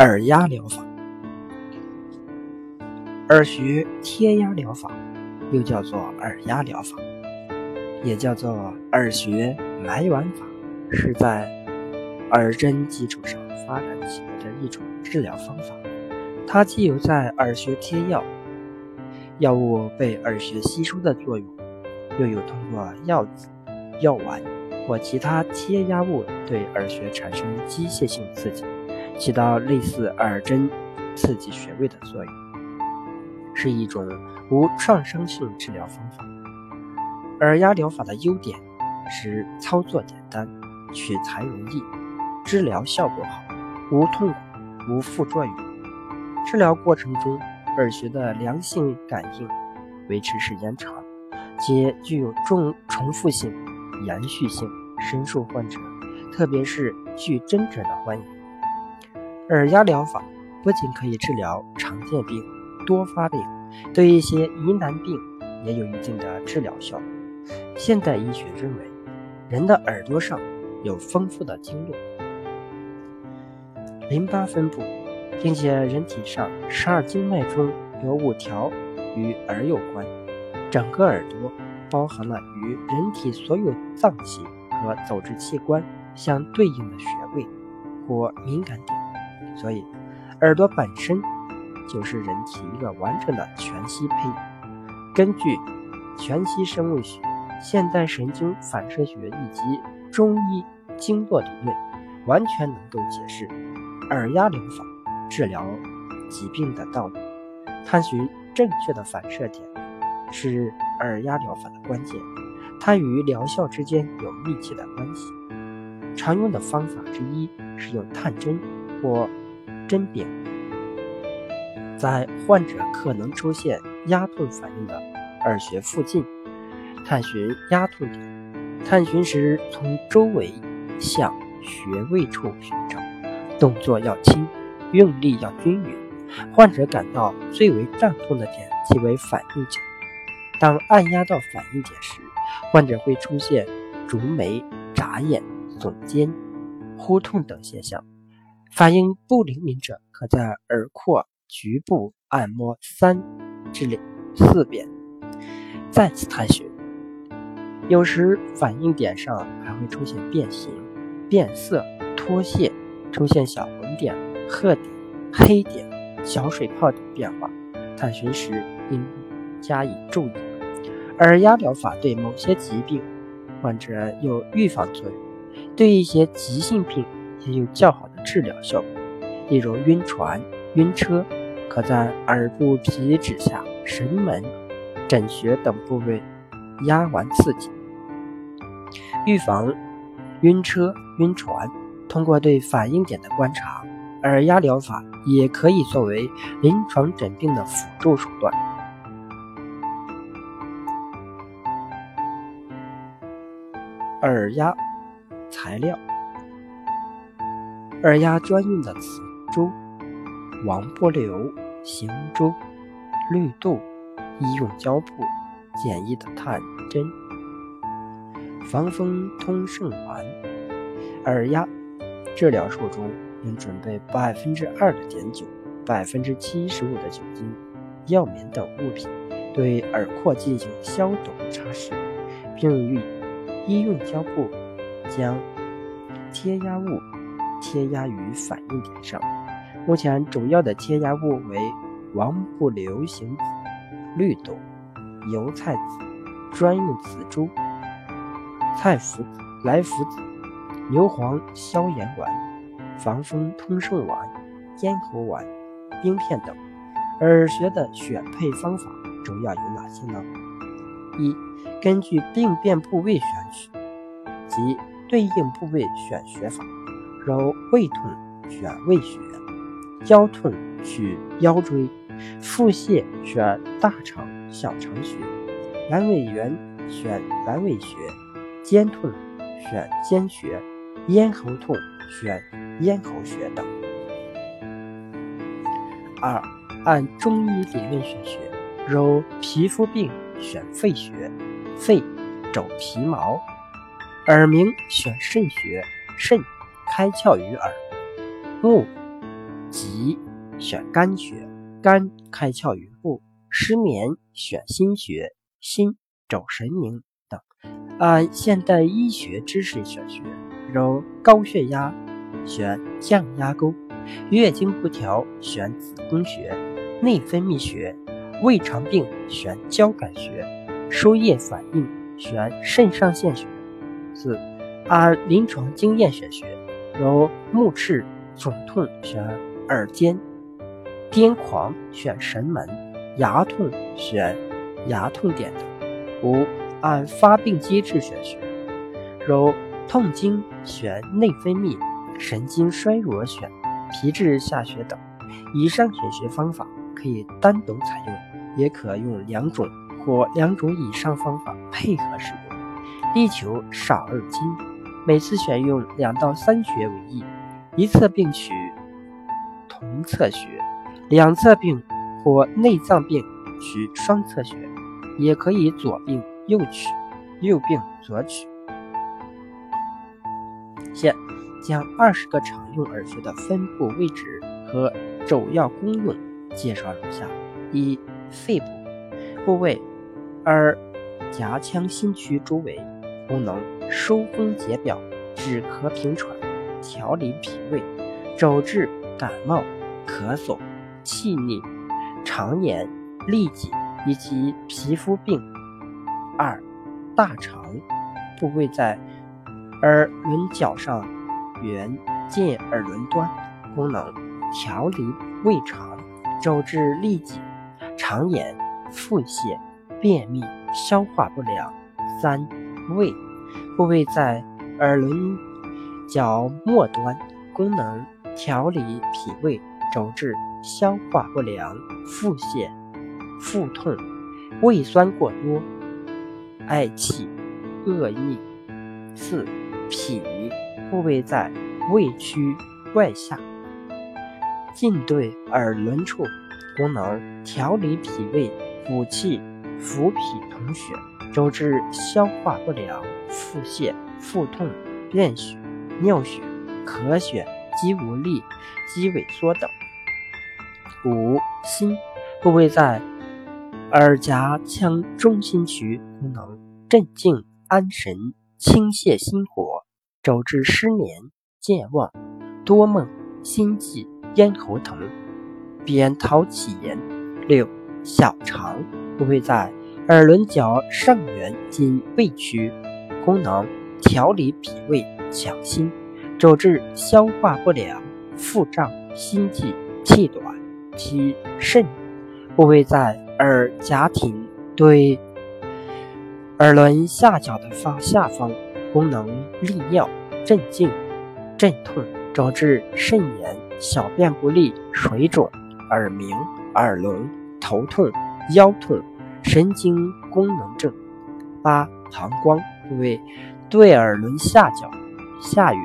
耳压疗法，耳穴贴压疗法又叫做耳压疗法，也叫做耳穴埋丸法，是在耳针基础上发展起来的一种治疗方法。它既有在耳穴贴药，药物被耳穴吸收的作用，又有通过药子、药丸或其他贴压物对耳穴产生机械性刺激。起到类似耳针刺激穴位的作用，是一种无创伤性治疗方法。耳压疗法的优点是操作简单、取材容易、治疗效果好、无痛苦、无副作用。治疗过程中，耳穴的良性感应维持时间长，且具有重重复性、延续性，深受患者，特别是拒针者的欢迎。耳压疗法不仅可以治疗常见病、多发病，对一些疑难病也有一定的治疗效果。现代医学认为，人的耳朵上有丰富的经络、淋巴分布，并且人体上十二经脉中有五条与耳有关。整个耳朵包含了与人体所有脏器和组织器官相对应的穴位或敏感点。所以，耳朵本身就是人体一个完整的全息胚。根据全息生物学、现代神经反射学以及中医经络理论，完全能够解释耳压疗法治疗疾病的道理。探寻正确的反射点是耳压疗法的关键，它与疗效之间有密切的关系。常用的方法之一是用探针或针柄，在患者可能出现压痛反应的耳穴附近探寻压痛点。探寻时，从周围向穴位处寻找，动作要轻，用力要均匀。患者感到最为胀痛的点即为反应点。当按压到反应点时，患者会出现逐眉、眨眼、耸肩、呼痛等现象。反应不灵敏者，可在耳廓局部按摩三至四遍，再次探寻。有时反应点上还会出现变形、变色、脱屑，出现小红点、褐点、黑点、小水泡等变化。探寻时应加以注意。耳压疗法对某些疾病患者有预防作用，对一些急性病也有较好的。治疗效果，例如晕船、晕车，可在耳部皮脂下、神门、枕穴等部位压完刺激。预防晕车、晕船，通过对反应点的观察，耳压疗法也可以作为临床诊病的辅助手段。耳压材料。耳压专用的磁珠、王不留、行珠、绿豆、医用胶布、简易的探针、防风通圣丸。耳压治疗术中应准备百分之二的碘酒、百分之七十五的酒精、药棉等物品，对耳廓进行消毒擦拭，并用医用胶布将贴压物。贴压于反应点上。目前主要的贴压物为王不留行、绿豆、油菜籽、专用紫珠、菜脯子、来福子、牛黄消炎丸、防风通圣丸、咽喉丸、冰片等。耳穴的选配方法主要有哪些呢？一、根据病变部位选取，即对应部位选穴法。如胃痛选胃穴，腰痛取腰椎，腹泻选大肠、小肠穴，阑尾炎选阑尾穴，肩痛选肩穴，咽喉痛选咽喉穴等。二、按中医理论选穴，如皮肤病选肺穴，肺走皮毛；耳鸣选肾穴，肾。开窍于耳，目急选肝穴，肝开窍于目；失眠选心穴，心走神明等。按现代医学知识选穴，揉高血压选降压沟，月经不调选子宫穴，内分泌穴，胃肠病选交感穴，输液反应选肾上腺穴。四、按临床经验选穴，如目赤肿痛选。耳尖癫狂选神门，牙痛选牙痛点等。五按发病机制选穴，如痛经选内分泌，神经衰弱选皮质下穴等。以上选穴方法可以单独采用，也可用两种或两种以上方法配合使用，力求少而精。每次选用两到三穴为宜，一侧并取。同侧穴，两侧病或内脏病取双侧穴，也可以左病右取，右病左取。现将二十个常用耳穴的分布位置和主要功用介绍如下：一、肺部部位，耳颊腔心区周围，功能疏风解表、止咳平喘、调理脾胃、主治。感冒、咳嗽、气逆、肠炎、痢疾以及皮肤病。二、大肠部位在耳轮角上缘近耳轮端，功能调理胃肠、主治痢疾、肠炎、腹泻、便秘、消化不良。三、胃部位在耳轮角末端，功能。调理脾胃，肘治消化不良、腹泻、腹痛、胃酸过多、嗳气、恶逆。四、脾部位在胃区外下，近对耳轮处，功能调理脾胃、补气、扶脾通血，肘治消化不良、腹泻、腹痛、便血、尿血、咳血。肌无力、肌萎缩等。五、心部位在耳颊腔中心区，功能镇静安神、清泻心火，肘治失眠、健忘、多梦、心悸、咽喉疼、扁桃体炎。六、小肠部位在耳轮角上缘近胃区，功能调理脾胃、强心。主治消化不良、腹胀、心悸、气短。七肾部位在耳夹庭对耳轮下角的发下方，功能利尿、镇静、镇痛，主治肾炎、小便不利、水肿、耳鸣、耳聋、头痛、腰痛、神经功能症。八膀胱部位对耳轮下角下缘。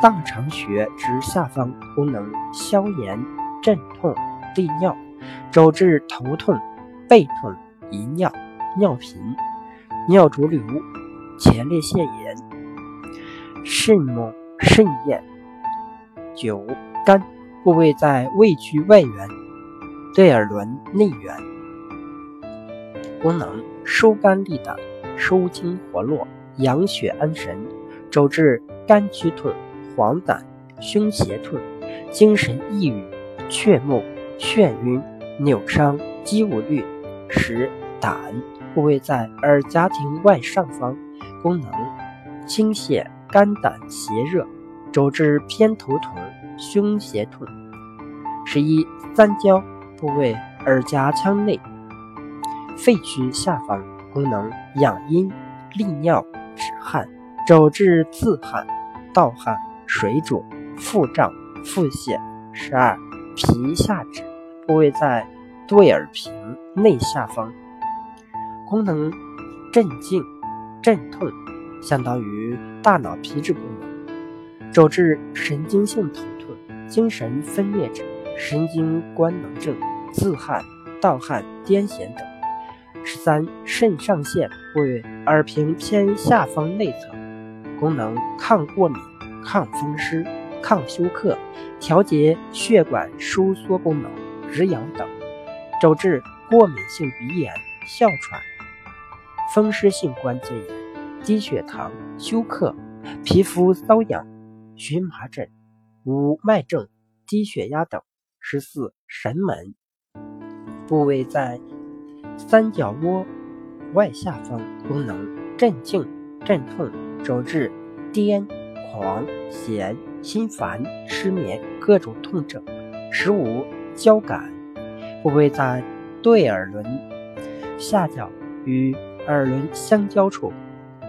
大肠穴之下方，功能消炎、镇痛、利尿，肘治头痛、背痛、遗尿、尿频、尿浊流、前列腺炎、肾母肾炎。九肝部位在胃区外缘，对耳轮内缘，功能疏肝利胆、收精活络、养血安神，肘治肝区痛。黄疸、胸胁痛、精神抑郁、雀目、眩晕、扭伤、肌无力。十、胆部位在耳夹庭外上方，功能清泻肝胆邪热，肘治偏头痛、胸胁痛。十一、三焦部位耳夹腔内，肺区下方，功能养阴、利尿、止汗，肘治自汗、盗汗。水肿、腹胀、腹泻。十二、皮下脂部位在对耳屏内下方，功能镇静、镇痛，相当于大脑皮质功能，肘治神经性头痛、精神分裂症、神经官能症、自汗、盗汗、癫痫等。十三、肾上腺部位耳屏偏下方内侧，功能抗过敏。抗风湿、抗休克、调节血管收缩功能、止痒等；主治过敏性鼻炎、哮喘、风湿性关节炎、低血糖、休克、皮肤瘙痒、荨麻疹、无脉症、低血压等。十四、神门部位在三角窝外下方，功能镇静、镇痛，主治癫、狂、痫、心烦、失眠各种痛症。十五、交感部位在对耳轮下角与耳轮相交处，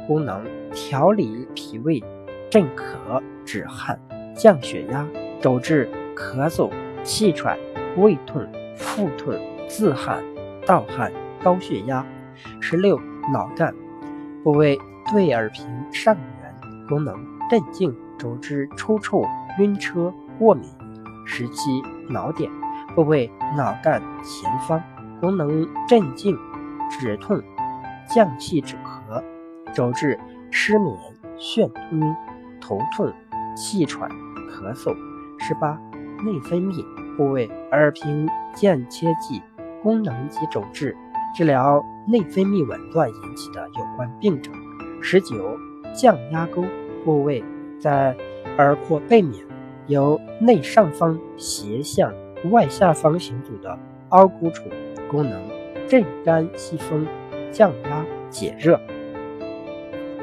功能调理脾胃、镇咳、止汗、降血压，主治咳嗽。气喘、胃痛、腹痛、自汗、盗汗、高血压。十六、脑干部位对耳屏上缘，功能镇静，主治抽搐、晕车、过敏。十七、脑点部位脑干前方，功能镇静、止痛、降气止咳，主治失眠、眩晕、头痛、气喘、咳嗽。十八。内分泌部位耳屏间切记，功能及主治治疗内分泌紊乱引起的有关病症。十九，降压沟部位在耳廓背面，由内上方斜向外下方行走的凹沟处，功能镇肝息风、降压解热，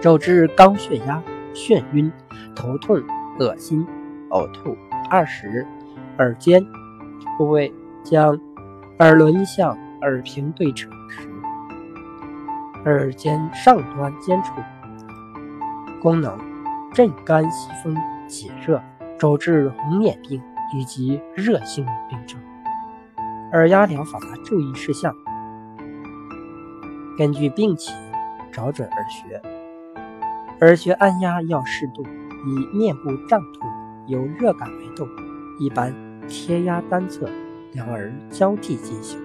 主治高血压、眩晕、头痛、恶心、呕吐。二十。耳尖部位将耳轮向耳屏对称时，耳尖上端尖处，功能镇肝息风解热，主治红眼病以及热性病症。耳压疗法注意事项：根据病情找准耳穴，耳穴按压要适度，以面部胀痛、有热感为度。一般贴压单侧，两耳交替进行。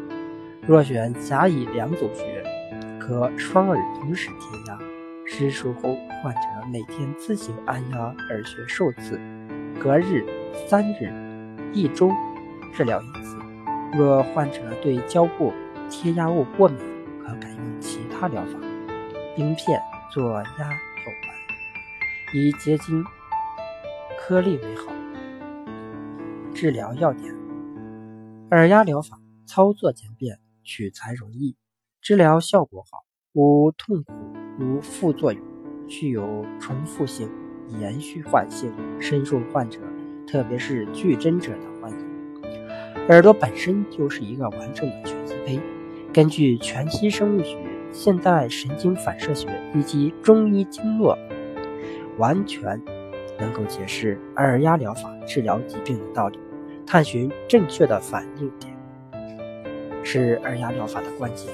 若选甲乙两组穴，可双耳同时贴压。施术后，患者每天自行按压耳穴数次，隔日、三日、一周治疗一次。若患者对胶布、贴压物过敏，可改用其他疗法，冰片做压有关，以结晶颗粒为好。治疗要点：耳压疗法操作简便，取材容易，治疗效果好，无痛苦，无副作用，具有重复性、延续缓性，深受患者，特别是拒诊者的欢迎。耳朵本身就是一个完整的全息胚，根据全息生物学、现代神经反射学以及中医经络，完全能够解释耳压疗法治疗疾病的道理。探寻正确的反应点，是耳压疗法的关键。